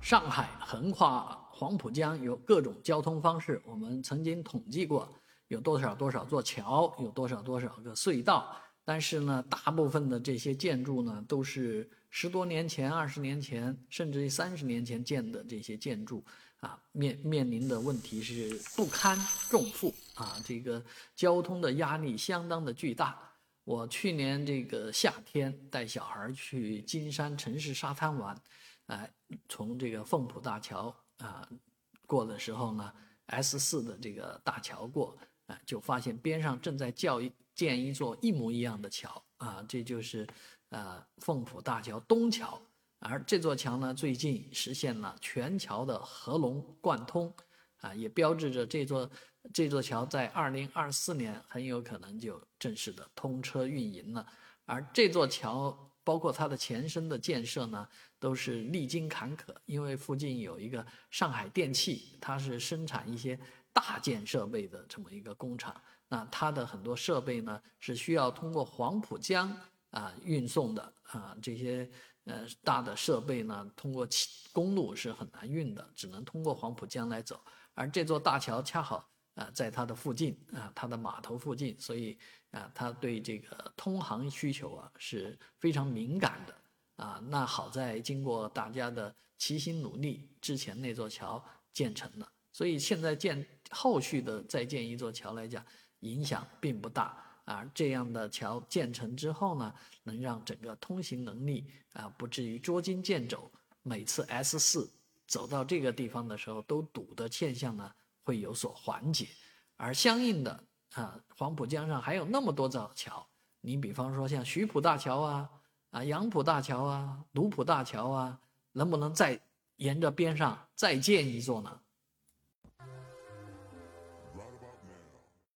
上海横跨黄浦江有各种交通方式，我们曾经统计过有多少多少座桥，有多少多少个隧道。但是呢，大部分的这些建筑呢，都是十多年前、二十年前，甚至于三十年前建的这些建筑，啊，面 面临的问题是不堪重负啊，这个交通的压力相当的巨大。我去年这个夏天带小孩去金山城市沙滩玩。哎，从这个凤浦大桥啊过的时候呢，S 四的这个大桥过，啊，就发现边上正在教一建一座一模一样的桥啊，这就是呃凤浦大桥东桥，而这座桥呢，最近实现了全桥的合龙贯通，啊，也标志着这座这座桥在二零二四年很有可能就正式的通车运营了，而这座桥。包括它的前身的建设呢，都是历经坎坷，因为附近有一个上海电气，它是生产一些大件设备的这么一个工厂。那它的很多设备呢，是需要通过黄浦江啊运送的啊，这些呃大的设备呢，通过公路是很难运的，只能通过黄浦江来走。而这座大桥恰好。啊，在它的附近啊，它的码头附近，所以啊，它对这个通航需求啊是非常敏感的啊。那好在经过大家的齐心努力，之前那座桥建成了，所以现在建后续的再建一座桥来讲，影响并不大啊。这样的桥建成之后呢，能让整个通行能力啊不至于捉襟见肘，每次 S 四走到这个地方的时候都堵的现象呢。会有所缓解，而相应的啊，黄浦江上还有那么多座桥，你比方说像徐浦大桥啊、啊杨浦大桥啊、卢浦大桥啊，能不能再沿着边上再建一座呢？